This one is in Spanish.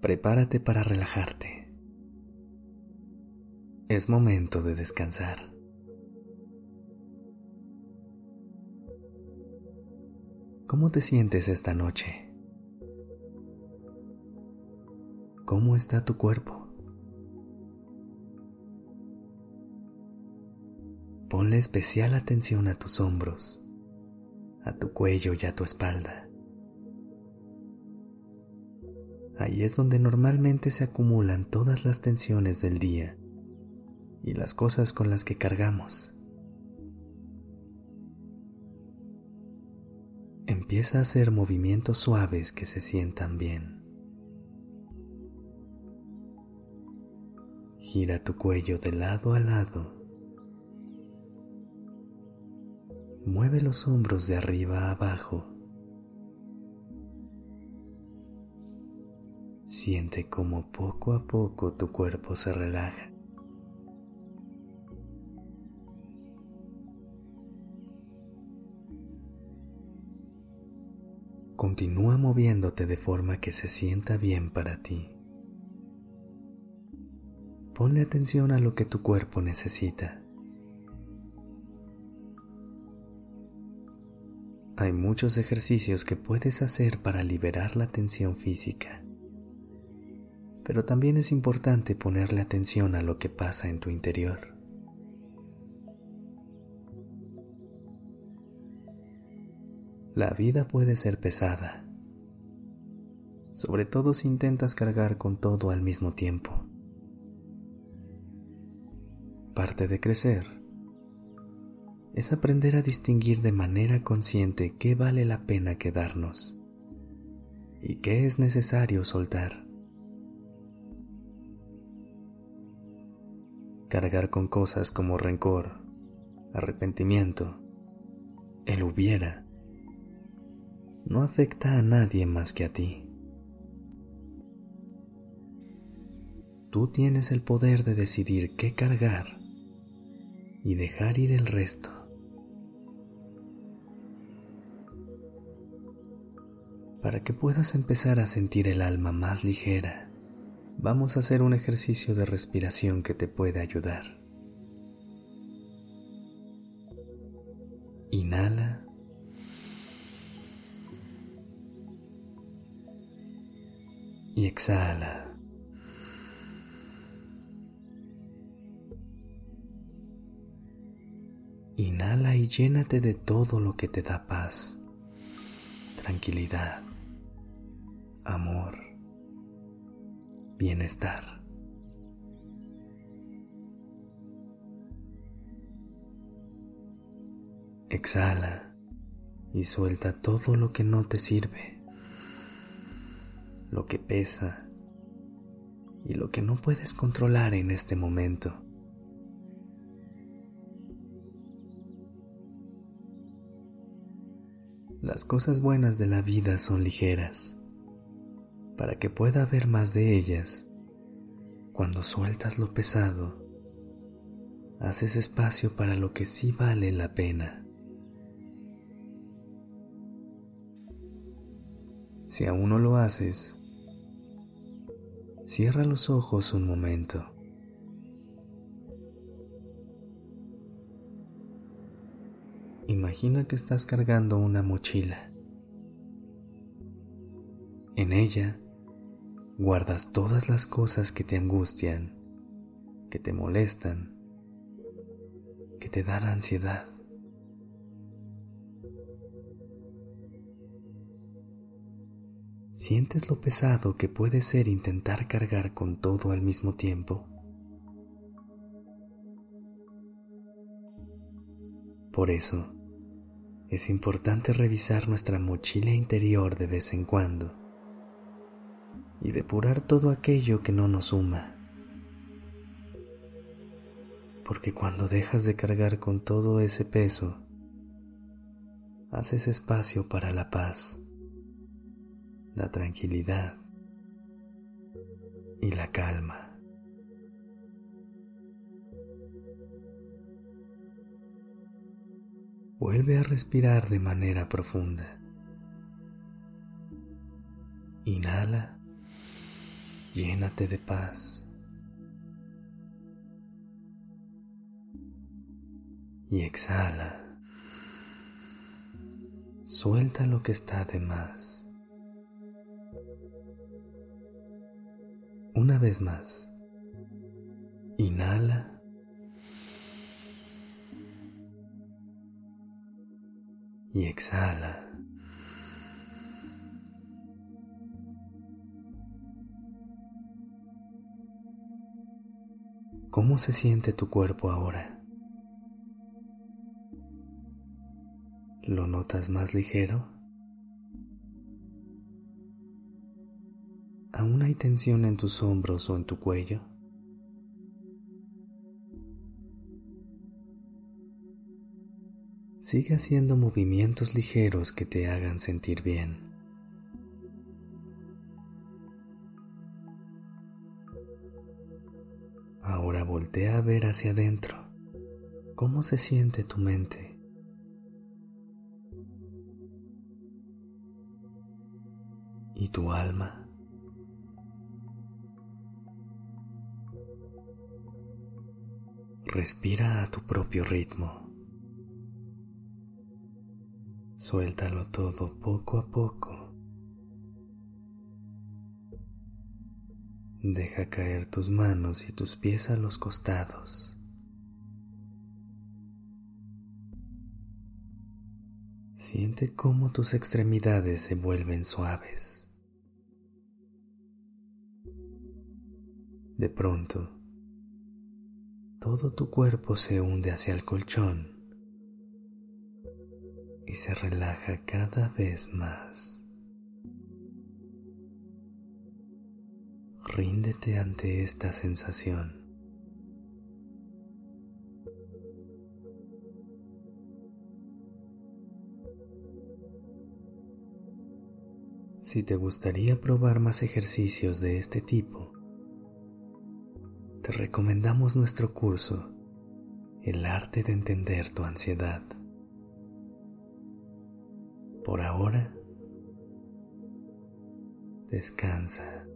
Prepárate para relajarte. Es momento de descansar. ¿Cómo te sientes esta noche? ¿Cómo está tu cuerpo? Ponle especial atención a tus hombros a tu cuello y a tu espalda. Ahí es donde normalmente se acumulan todas las tensiones del día y las cosas con las que cargamos. Empieza a hacer movimientos suaves que se sientan bien. Gira tu cuello de lado a lado Mueve los hombros de arriba a abajo. Siente como poco a poco tu cuerpo se relaja. Continúa moviéndote de forma que se sienta bien para ti. Ponle atención a lo que tu cuerpo necesita. Hay muchos ejercicios que puedes hacer para liberar la tensión física, pero también es importante ponerle atención a lo que pasa en tu interior. La vida puede ser pesada, sobre todo si intentas cargar con todo al mismo tiempo. Parte de crecer es aprender a distinguir de manera consciente qué vale la pena quedarnos y qué es necesario soltar. Cargar con cosas como rencor, arrepentimiento, el hubiera, no afecta a nadie más que a ti. Tú tienes el poder de decidir qué cargar y dejar ir el resto. Para que puedas empezar a sentir el alma más ligera, vamos a hacer un ejercicio de respiración que te puede ayudar. Inhala. Y exhala. Inhala y llénate de todo lo que te da paz, tranquilidad, amor, bienestar. Exhala y suelta todo lo que no te sirve, lo que pesa y lo que no puedes controlar en este momento. Las cosas buenas de la vida son ligeras para que pueda haber más de ellas. Cuando sueltas lo pesado, haces espacio para lo que sí vale la pena. Si aún no lo haces, cierra los ojos un momento. Imagina que estás cargando una mochila. En ella guardas todas las cosas que te angustian, que te molestan, que te dan ansiedad. ¿Sientes lo pesado que puede ser intentar cargar con todo al mismo tiempo? Por eso, es importante revisar nuestra mochila interior de vez en cuando y depurar todo aquello que no nos suma. Porque cuando dejas de cargar con todo ese peso, haces espacio para la paz, la tranquilidad y la calma. Vuelve a respirar de manera profunda. Inhala, llénate de paz. Y exhala. Suelta lo que está de más. Una vez más. Inhala. y exhala. ¿Cómo se siente tu cuerpo ahora? ¿Lo notas más ligero? ¿Aún hay tensión en tus hombros o en tu cuello? Sigue haciendo movimientos ligeros que te hagan sentir bien. Ahora voltea a ver hacia adentro cómo se siente tu mente. ¿Y tu alma? Respira a tu propio ritmo. Suéltalo todo poco a poco. Deja caer tus manos y tus pies a los costados. Siente cómo tus extremidades se vuelven suaves. De pronto, todo tu cuerpo se hunde hacia el colchón y se relaja cada vez más. Ríndete ante esta sensación. Si te gustaría probar más ejercicios de este tipo, te recomendamos nuestro curso El arte de entender tu ansiedad. Por ahora, descansa.